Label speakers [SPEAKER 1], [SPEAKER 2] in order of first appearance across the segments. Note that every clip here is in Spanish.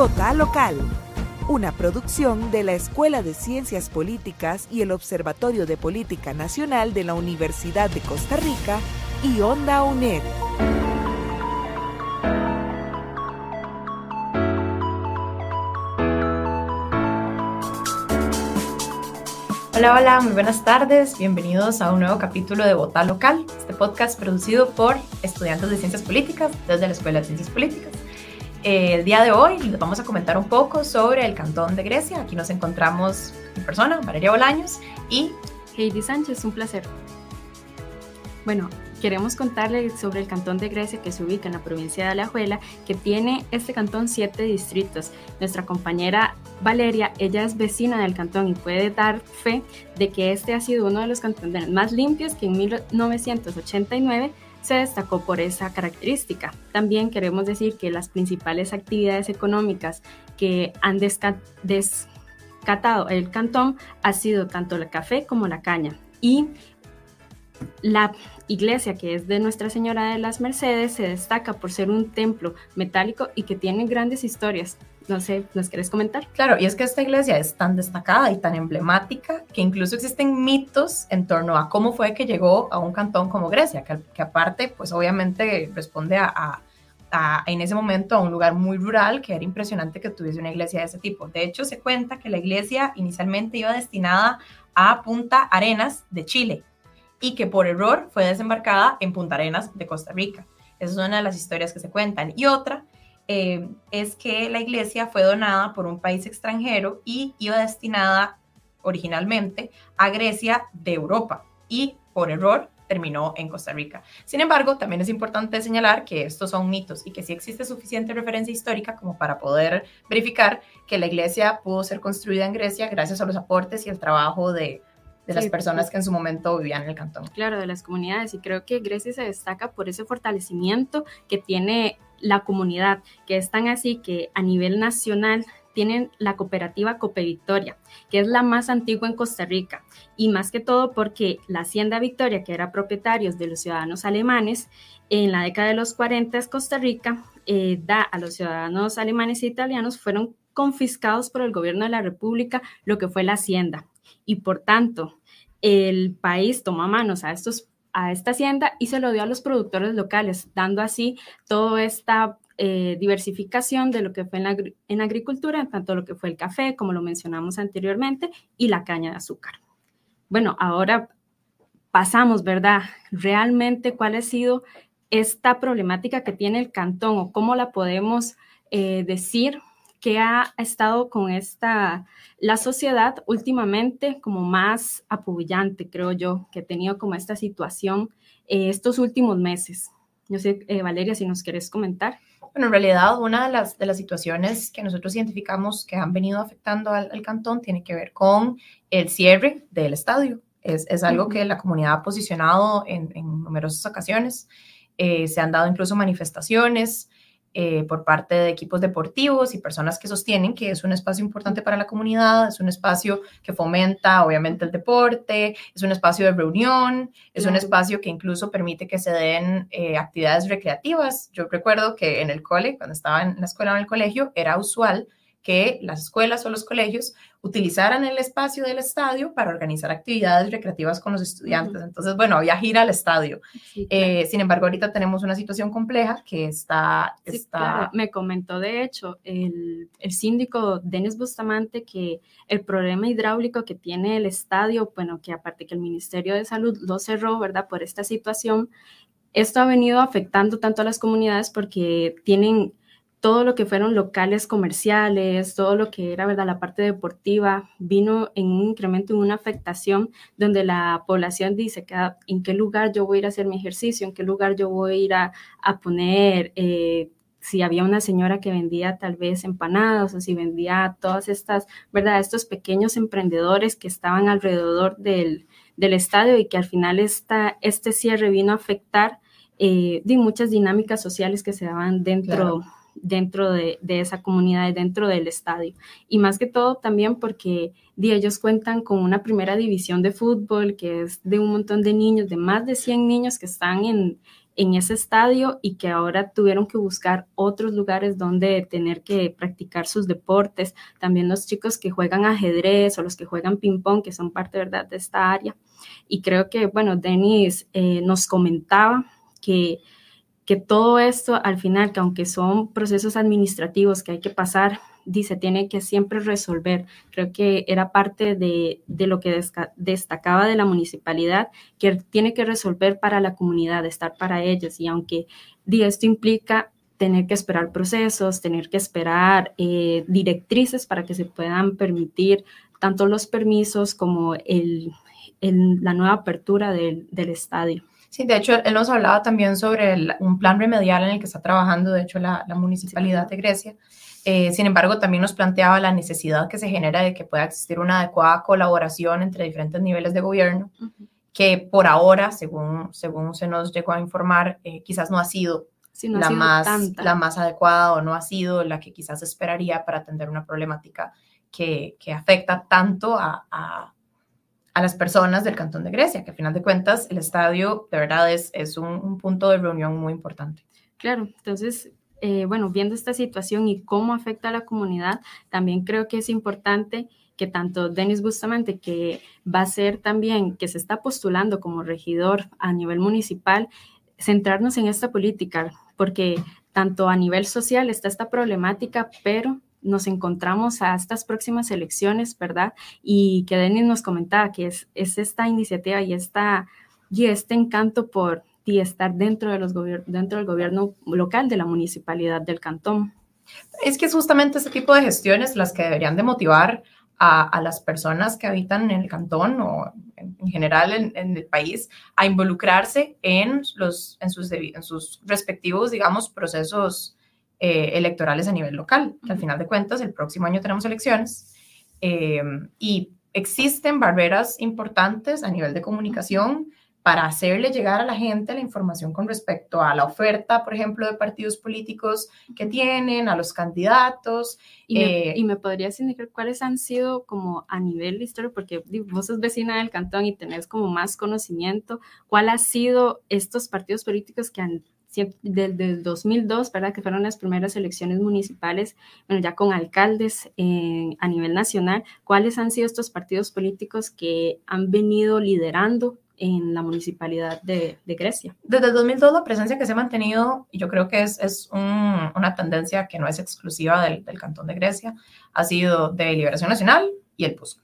[SPEAKER 1] Vota Local, una producción de la Escuela de Ciencias Políticas y el Observatorio de Política Nacional de la Universidad de Costa Rica y Onda UNED.
[SPEAKER 2] Hola, hola, muy buenas tardes. Bienvenidos a un nuevo capítulo de Vota Local, este podcast producido por estudiantes de Ciencias Políticas desde la Escuela de Ciencias Políticas. Eh, el día de hoy les vamos a comentar un poco sobre el Cantón de Grecia. Aquí nos encontramos en persona, Valeria Bolaños y
[SPEAKER 3] Heidi Sánchez, un placer. Bueno, queremos contarles sobre el cantón de Grecia que se ubica en la provincia de Alajuela, que tiene este cantón siete distritos. Nuestra compañera Valeria, ella es vecina del cantón y puede dar fe de que este ha sido uno de los cantones más limpios que en 1989 se destacó por esa característica. También queremos decir que las principales actividades económicas que han descatado el cantón ha sido tanto el café como la caña. Y la iglesia, que es de Nuestra Señora de las Mercedes, se destaca por ser un templo metálico y que tiene grandes historias. No sé, ¿nos quieres comentar?
[SPEAKER 2] Claro, y es que esta iglesia es tan destacada y tan emblemática que incluso existen mitos en torno a cómo fue que llegó a un cantón como Grecia, que, aparte, pues obviamente responde a, en ese momento a un lugar muy rural que era impresionante que tuviese una iglesia de ese tipo. De hecho, se cuenta que la iglesia inicialmente iba destinada a Punta Arenas de Chile, y que por error fue desembarcada en Punta Arenas de Costa Rica. Esa es una de las historias que se cuentan. Y otra eh, es que la iglesia fue donada por un país extranjero y iba destinada originalmente a Grecia de Europa y por error terminó en Costa Rica. Sin embargo, también es importante señalar que estos son mitos y que sí existe suficiente referencia histórica como para poder verificar que la iglesia pudo ser construida en Grecia gracias a los aportes y el trabajo de, de las personas que en su momento vivían en el cantón.
[SPEAKER 3] Claro, de las comunidades. Y creo que Grecia se destaca por ese fortalecimiento que tiene la comunidad, que es tan así que a nivel nacional tienen la cooperativa Cope Victoria, que es la más antigua en Costa Rica, y más que todo porque la Hacienda Victoria, que era propietarios de los ciudadanos alemanes, en la década de los 40 Costa Rica eh, da a los ciudadanos alemanes e italianos, fueron confiscados por el gobierno de la República lo que fue la hacienda, y por tanto el país tomó manos a, estos, a esta hacienda y se lo dio a los productores locales, dando así toda esta eh, diversificación de lo que fue en, la, agricultura, tanto lo que fue el café, como lo mencionamos anteriormente, y la caña de azúcar. Bueno, ahora pasamos, ¿verdad? Realmente, ¿cuál ha sido esta problemática que tiene el cantón o cómo la podemos eh, decir que ha estado con esta, la sociedad últimamente como más apoyante, creo yo, que ha tenido como esta situación eh, estos últimos meses. No sé, eh, Valeria, si nos quieres comentar.
[SPEAKER 2] Bueno, en realidad una de las, de las situaciones que nosotros identificamos que han venido afectando al, cantón tiene que ver con el cierre del estadio. Es, es algo que la comunidad ha posicionado en, en numerosas ocasiones. Eh, se han dado incluso manifestaciones eh, por parte de equipos deportivos y personas que sostienen que es un espacio importante para la comunidad, es un espacio que fomenta obviamente el deporte, es un espacio de reunión, es un espacio que incluso permite que se den eh, actividades recreativas. Yo recuerdo que en el cole, cuando estaba en la escuela o en el colegio, era usual que las escuelas o los colegios utilizaran el espacio del estadio para organizar actividades recreativas con los estudiantes. Entonces, bueno, había gira al estadio. Eh, sin embargo, ahorita tenemos una situación compleja que está... está...
[SPEAKER 3] Me comentó, de hecho, el, el síndico Denis Bustamante que el problema hidráulico que tiene el estadio, bueno, que aparte que el Ministerio de Salud lo cerró, ¿verdad? Por esta situación, esto ha venido afectando tanto a las comunidades porque tienen todo lo que fueron locales comerciales, todo lo que era ¿verdad? la parte deportiva, vino en un incremento, en una afectación donde la población dice que, ah, en qué lugar yo voy a ir a hacer mi ejercicio, en qué lugar yo voy a ir a, poner, eh, si había una señora que vendía tal vez empanadas o si vendía todas estas, ¿verdad? Estos pequeños emprendedores que estaban alrededor del, estadio y que al final este cierre vino a afectar eh, muchas dinámicas sociales que se daban dentro dentro de, esa comunidad dentro del estadio. Y más que todo también porque ellos cuentan con una primera división de fútbol que es de un montón de niños, de más de 100 niños que están en, en ese estadio y que ahora tuvieron que buscar otros lugares donde tener que practicar sus deportes. También los chicos que juegan ajedrez o los que juegan ping-pong, que son parte ¿verdad? de esta área. Y creo que, bueno, Denis eh, nos comentaba que que todo esto al final, que aunque son procesos administrativos que hay que pasar, dice, tiene que siempre resolver. Creo que era parte de, lo que destacaba de la municipalidad, que tiene que resolver para la comunidad, estar para ellos. Y aunque di, esto implica tener que esperar procesos, tener que esperar eh, directrices para que se puedan permitir tanto los permisos como el, la nueva apertura del estadio.
[SPEAKER 2] Sí, de hecho, él nos hablaba también sobre un plan remedial en el que está trabajando, de hecho, la, municipalidad de Grecia. Eh, sin embargo, también nos planteaba la necesidad que se genera de que pueda existir una adecuada colaboración entre diferentes niveles de gobierno, que por ahora, según, según se nos llegó a informar, eh, quizás no ha sido, la, más, la más adecuada o no ha sido la que quizás esperaría para atender una problemática que, que afecta tanto a a las personas del Cantón de Grecia, que al final de cuentas el estadio de verdad es, es un, punto de reunión muy importante.
[SPEAKER 3] Claro, entonces, eh, bueno, viendo esta situación y cómo afecta a la comunidad, también creo que es importante que tanto Denis Bustamante, que va a ser también, que se está postulando como regidor a nivel municipal, centrarnos en esta política, porque tanto a nivel social está esta problemática, pero nos encontramos a estas próximas elecciones, ¿verdad? Y que Denis nos comentaba que es, es esta iniciativa y, esta, y este encanto por estar dentro, de los dentro del gobierno local de la municipalidad del cantón.
[SPEAKER 2] Es que es justamente ese tipo de gestiones las que deberían de motivar a, las personas que habitan en el cantón o en, general en, el país a involucrarse en, los, en, sus, en sus respectivos, digamos, procesos eh, electorales a nivel local, que al final de cuentas el próximo año tenemos elecciones eh, y existen barreras importantes a nivel de comunicación para hacerle llegar a la gente la información con respecto a la oferta, por ejemplo, de partidos políticos que tienen, a los candidatos.
[SPEAKER 3] Y, me, eh, y me, podrías indicar cuáles han sido como a nivel de historia, porque vos sos vecina del cantón y tenés como más conocimiento, cuál ha sido estos partidos políticos que han desde el 2002, ¿verdad? Que fueron las primeras elecciones municipales, bueno, ya con alcaldes eh, a nivel nacional, ¿cuáles han sido estos partidos políticos que han venido liderando en la municipalidad de, Grecia?
[SPEAKER 2] Desde el 2002 la presencia que se ha mantenido, yo creo que es, una tendencia que no es exclusiva del, del, Cantón de Grecia, ha sido de Liberación Nacional y el PUSC.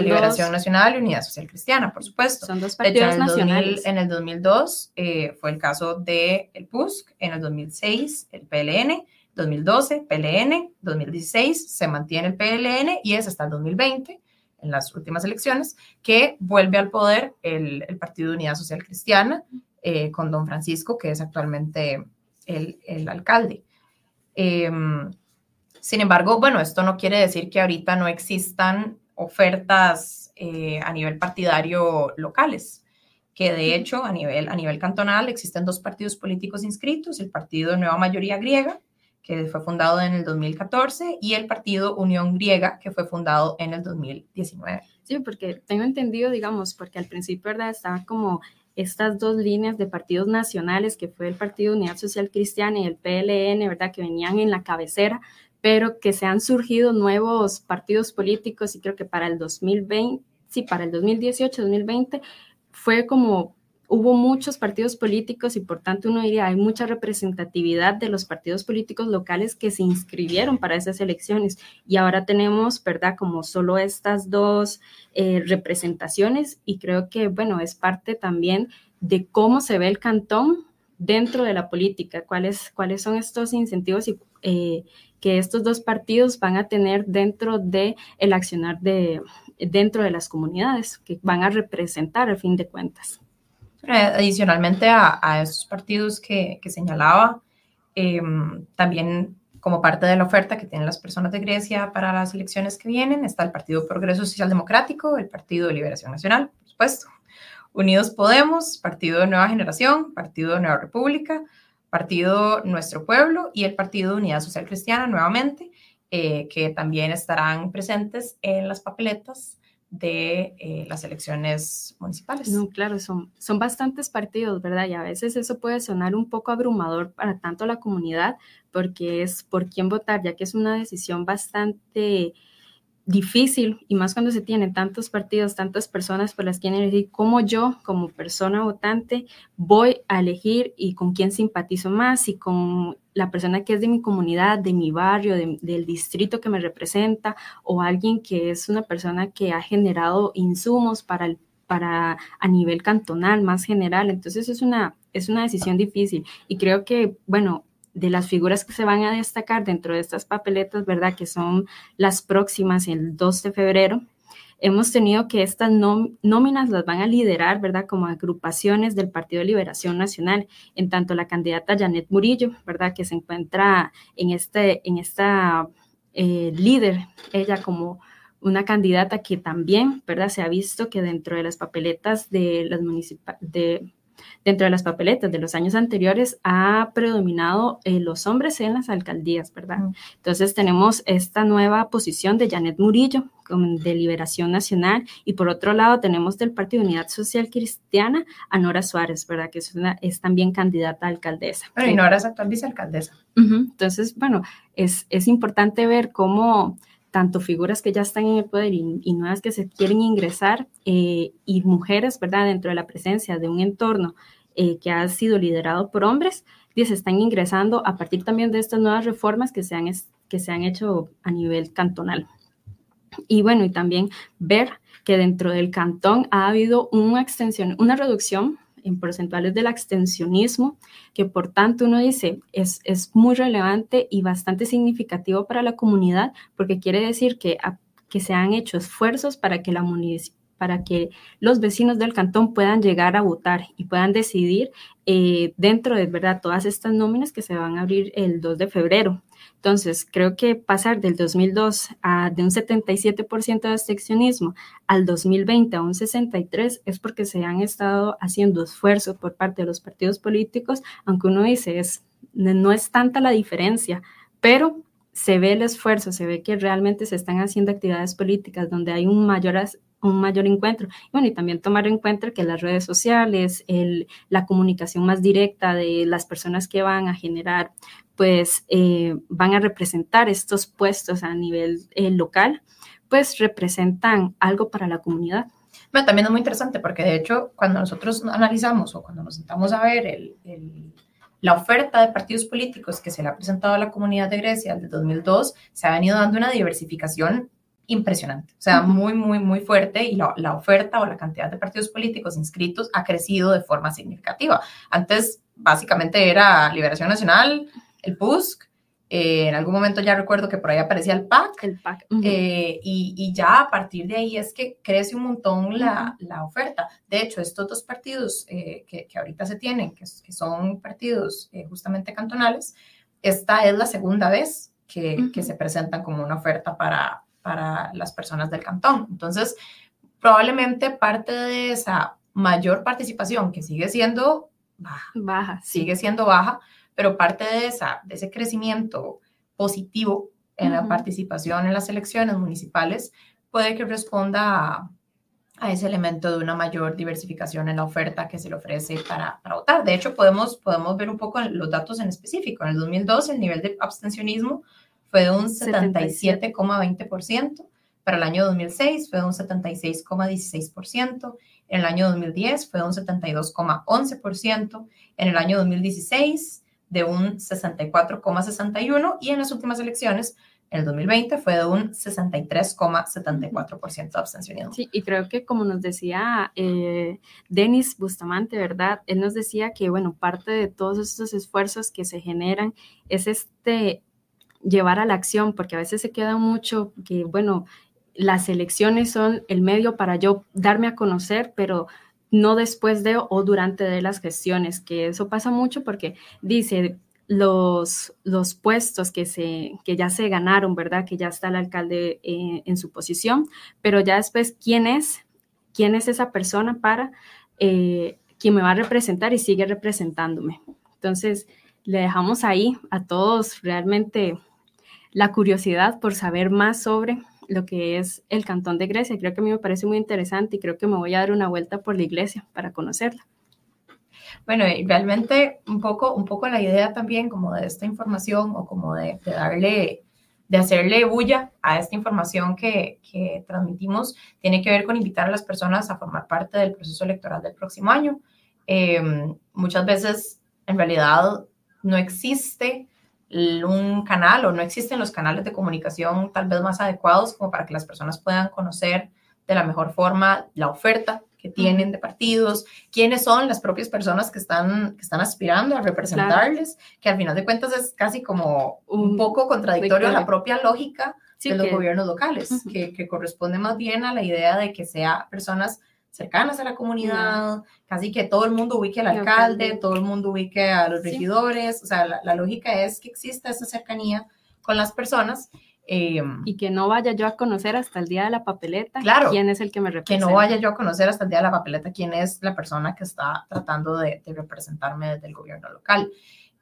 [SPEAKER 2] Liberación Nacional y Unidad Social Cristiana, por supuesto.
[SPEAKER 3] Son dos partidos
[SPEAKER 2] en
[SPEAKER 3] nacionales.
[SPEAKER 2] en el 2002 eh, fue el caso del el PUSC, en el 2006 el PLN, 2012 PLN, 2016 se mantiene el PLN y es hasta el 2020 en las últimas elecciones, que vuelve al poder el, el Partido de Unidad Social Cristiana eh, con don Francisco, que es actualmente el, el alcalde. Em, sin embargo, bueno, esto no quiere decir que ahorita no existan ofertas eh, a nivel partidario locales, que de hecho a nivel, a nivel cantonal existen dos partidos políticos inscritos, el Partido Nueva Mayoría Griega, que fue fundado en el 2014, y el Partido Unión Griega, que fue fundado en el 2019.
[SPEAKER 3] Sí, porque tengo entendido, digamos, porque al principio, ¿verdad? Estaba como estas dos líneas de partidos nacionales, que fue el Partido Unidad Social Cristiana y el PLN, ¿verdad? Que venían en la cabecera, pero que se han surgido nuevos partidos políticos y creo que para el 2020, sí, para el 2018, 2020, fue como hubo muchos partidos políticos y por tanto uno diría hay mucha representatividad de los partidos políticos locales que se inscribieron para esas elecciones y ahora tenemos, ¿verdad? Como solo estas dos eh, representaciones y creo que, bueno, es parte también de cómo se ve el cantón dentro de la política, cuáles, cuáles son estos incentivos y, eh, que estos dos partidos van a tener dentro de accionar de dentro de las comunidades que van a representar al fin de cuentas.
[SPEAKER 2] Adicionalmente a, a partidos que, que señalaba, em, también como parte de la oferta que tienen las personas de Grecia para las elecciones que vienen, está el Partido Progreso Social Democrático, el Partido de Liberación Nacional, por supuesto, Unidos Podemos, Partido de Nueva Generación, Partido de Nueva República, Partido Nuestro Pueblo y el Partido Unidad Social Cristiana nuevamente, eh, que también estarán presentes en las papeletas de eh, las elecciones municipales.
[SPEAKER 3] No, claro, son, son bastantes partidos, ¿verdad? Y a veces eso puede sonar un poco abrumador para tanto la comunidad, porque es por quién votar, ya que es una decisión bastante difícil y más cuando se tienen tantos partidos, tantas personas por las que elegir, cómo yo como persona votante voy a elegir y con quién simpatizo más y con la persona que es de mi comunidad, de mi barrio, del distrito que me representa o alguien que es una persona que ha generado insumos para el para a nivel cantonal más general. Entonces es una, es una decisión difícil y creo que, bueno, de las figuras que se van a destacar dentro de estas papeletas, ¿verdad? Que son las próximas el 2 de febrero. Hemos tenido que estas nóminas las van a liderar, ¿verdad? Como agrupaciones del Partido de Liberación Nacional, en tanto la candidata Janet Murillo, ¿verdad? Que se encuentra en, este, en esta eh, líder, ella como una candidata que también, ¿verdad? Se ha visto que dentro de las papeletas de las de dentro de las papeletas de los años anteriores ha predominado eh, los hombres en las alcaldías, ¿verdad? Entonces tenemos esta nueva posición de Janet Murillo de Liberación Nacional y por otro lado tenemos del Partido Unidad Social Cristiana a Nora Suárez, ¿verdad? Que es, una, es también candidata a alcaldesa.
[SPEAKER 2] Pero y Nora es actual vicealcaldesa.
[SPEAKER 3] Entonces, bueno, es, es importante ver cómo tanto figuras que ya están en el poder y, nuevas que se quieren ingresar, eh, y mujeres, ¿verdad?, dentro de la presencia de un entorno eh, que ha sido liderado por hombres, y se están ingresando a partir también de estas nuevas reformas que se han, que se han hecho a nivel cantonal. Y bueno, y también ver que dentro del cantón ha habido una extensión, una reducción en porcentuales del extensionismo, que por tanto uno dice es, es muy relevante y bastante significativo para la comunidad, porque quiere decir que, que se han hecho esfuerzos para que la para que los vecinos del cantón puedan llegar a votar y puedan decidir eh, dentro de verdad todas estas nóminas que se van a abrir el 2 de febrero. Entonces, creo que pasar del 2002 a de un 77% de abstencionismo al 2020 a un 63% es porque se han estado haciendo esfuerzos por parte de los partidos políticos, aunque uno dice, es, no es tanta la diferencia, pero se ve el esfuerzo, se ve que realmente se están haciendo actividades políticas donde hay un mayor un mayor encuentro. Bueno, y también tomar en cuenta que las redes sociales, el, la comunicación más directa de las personas que van a generar, pues eh, van a representar estos puestos a nivel eh, local, pues representan algo para la comunidad.
[SPEAKER 2] Bueno, también es muy interesante porque de hecho cuando nosotros analizamos o cuando nos sentamos a ver el, la oferta de partidos políticos que se le ha presentado a la comunidad de Grecia desde 2002, se ha venido dando una diversificación impresionante, o sea, muy, muy, muy fuerte y la, la, oferta o la cantidad de partidos políticos inscritos ha crecido de forma significativa. Antes, básicamente era Liberación Nacional, el PUSC, eh, en algún momento ya recuerdo que por ahí aparecía el PAC,
[SPEAKER 3] el PAC.
[SPEAKER 2] Eh, y, y, ya a partir de ahí es que crece un montón la, la oferta. De hecho, estos dos partidos eh, que, que, ahorita se tienen, que, que son partidos justamente cantonales, esta es la segunda vez que, que se presentan como una oferta para, para las personas del cantón. Entonces, probablemente parte de esa mayor participación, que sigue siendo baja,
[SPEAKER 3] baja
[SPEAKER 2] sigue siendo baja, pero parte de, esa, de ese crecimiento positivo en la participación en las elecciones municipales puede que responda a, a, ese elemento de una mayor diversificación en la oferta que se le ofrece para, para votar. De hecho, podemos, podemos ver un poco los datos en específico. En el 2002, el nivel de abstencionismo fue de un 77,20%. Para el año 2006 fue de un 76,16%. En el año 2010 fue de un 72,11%. En el año 2016 de un 64,61% y en las últimas elecciones en el 2020 fue de un 63,74% de abstencionismo.
[SPEAKER 3] Sí, y creo que como nos decía eh, Denis Bustamante, ¿verdad? Él nos decía que, bueno, parte de todos estos esfuerzos que se generan es este llevar a la acción, porque a veces se queda mucho que, bueno, las elecciones son el medio para yo darme a conocer, pero no después de o durante de las gestiones, que eso pasa mucho porque dice los, los puestos que, se, que ya se ganaron, ¿verdad? Que ya está el alcalde eh, en su posición, pero ya después, ¿quién es? ¿Quién es esa persona para eh, quien me va a representar y sigue representándome? Entonces, le dejamos ahí a todos realmente la curiosidad por saber más sobre lo que es el Cantón de Grecia. Creo que a mí me parece muy interesante y creo que me voy a dar una vuelta por la iglesia para conocerla.
[SPEAKER 2] Bueno, y realmente un poco, un poco la idea también como de esta información o como de, darle, de hacerle bulla a esta información que, que, transmitimos, tiene que ver con invitar a las personas a formar parte del proceso electoral del próximo año. Em, muchas veces, en realidad, no existe un canal o no existen los canales de comunicación tal vez más adecuados como para que las personas puedan conocer de la mejor forma la oferta que tienen de partidos, quiénes son las propias personas que están, que están aspirando a representarles, que al final de cuentas es casi como un poco contradictorio a la propia lógica de los gobiernos locales, que, que, corresponde más bien a la idea de que sea personas cercanas a la comunidad, casi que todo el mundo ubique al alcalde, todo el mundo ubique a los regidores, o sea, la, la, lógica es que exista esa cercanía con las personas
[SPEAKER 3] Em, y que no vaya yo a conocer hasta el día de la papeleta
[SPEAKER 2] claro,
[SPEAKER 3] quién es el que me representa.
[SPEAKER 2] Que no vaya yo a conocer hasta el día de la papeleta quién es la persona que está tratando de, representarme desde el gobierno local.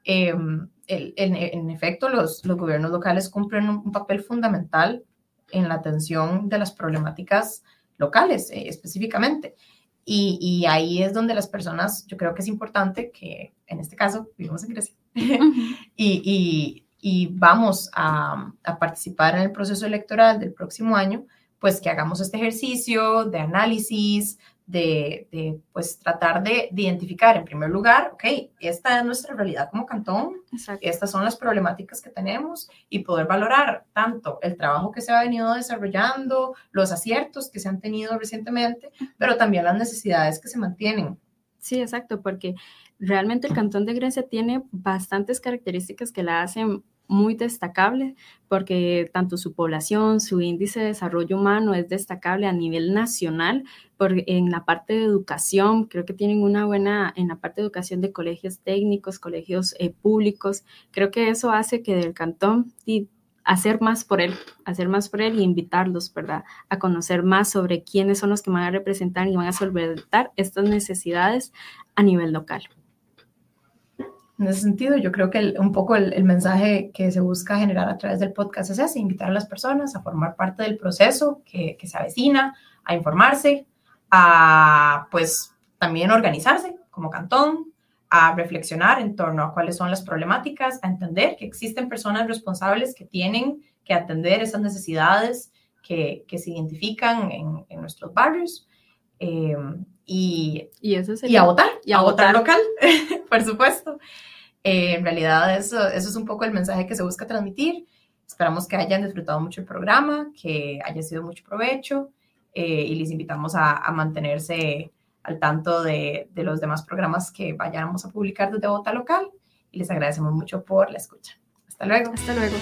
[SPEAKER 2] Em, en, efecto, los, los gobiernos locales cumplen un, papel fundamental en la atención de las problemáticas locales eh, específicamente. Y, y, ahí es donde las personas, yo creo que es importante que, en este caso, vivimos en Grecia, y, y y vamos a, participar en el proceso electoral del próximo año, pues que hagamos este ejercicio de análisis, de, pues tratar de, identificar en primer lugar, ok, esta es nuestra realidad como cantón, estas son las problemáticas que tenemos y poder valorar tanto el trabajo que se ha venido desarrollando, los aciertos que se han tenido recientemente, pero también las necesidades que se mantienen.
[SPEAKER 3] Sí, exacto, porque realmente el Cantón de Grecia tiene bastantes características que la hacen muy destacable porque tanto su población, su índice de desarrollo humano es destacable a nivel nacional, porque en la parte de educación, creo que tienen una buena, en la parte de educación de colegios técnicos, colegios eh, públicos, creo que eso hace que del cantón y hacer más por él, hacer más por él y invitarlos, ¿verdad? A conocer más sobre quiénes son los que van a representar y van a solventar estas necesidades a nivel local.
[SPEAKER 2] En ese sentido, yo creo que un poco el, mensaje que se busca generar a través del podcast es ese, invitar a las personas a formar parte del proceso que, se avecina, a informarse, a pues también organizarse como cantón, a reflexionar en torno a cuáles son las problemáticas, a entender que existen personas responsables que tienen que atender esas necesidades que, se identifican en, nuestros barrios. Eh, y,
[SPEAKER 3] y, eso
[SPEAKER 2] y a votar, y a, votar local, por supuesto. Eh, en realidad eso, es un poco el mensaje que se busca transmitir. Esperamos que hayan disfrutado mucho el programa, que haya sido mucho provecho eh, y les invitamos a, mantenerse al tanto de, los demás programas que vayamos a publicar desde Bota Local y les agradecemos mucho por la escucha. Hasta luego.
[SPEAKER 3] Hasta luego.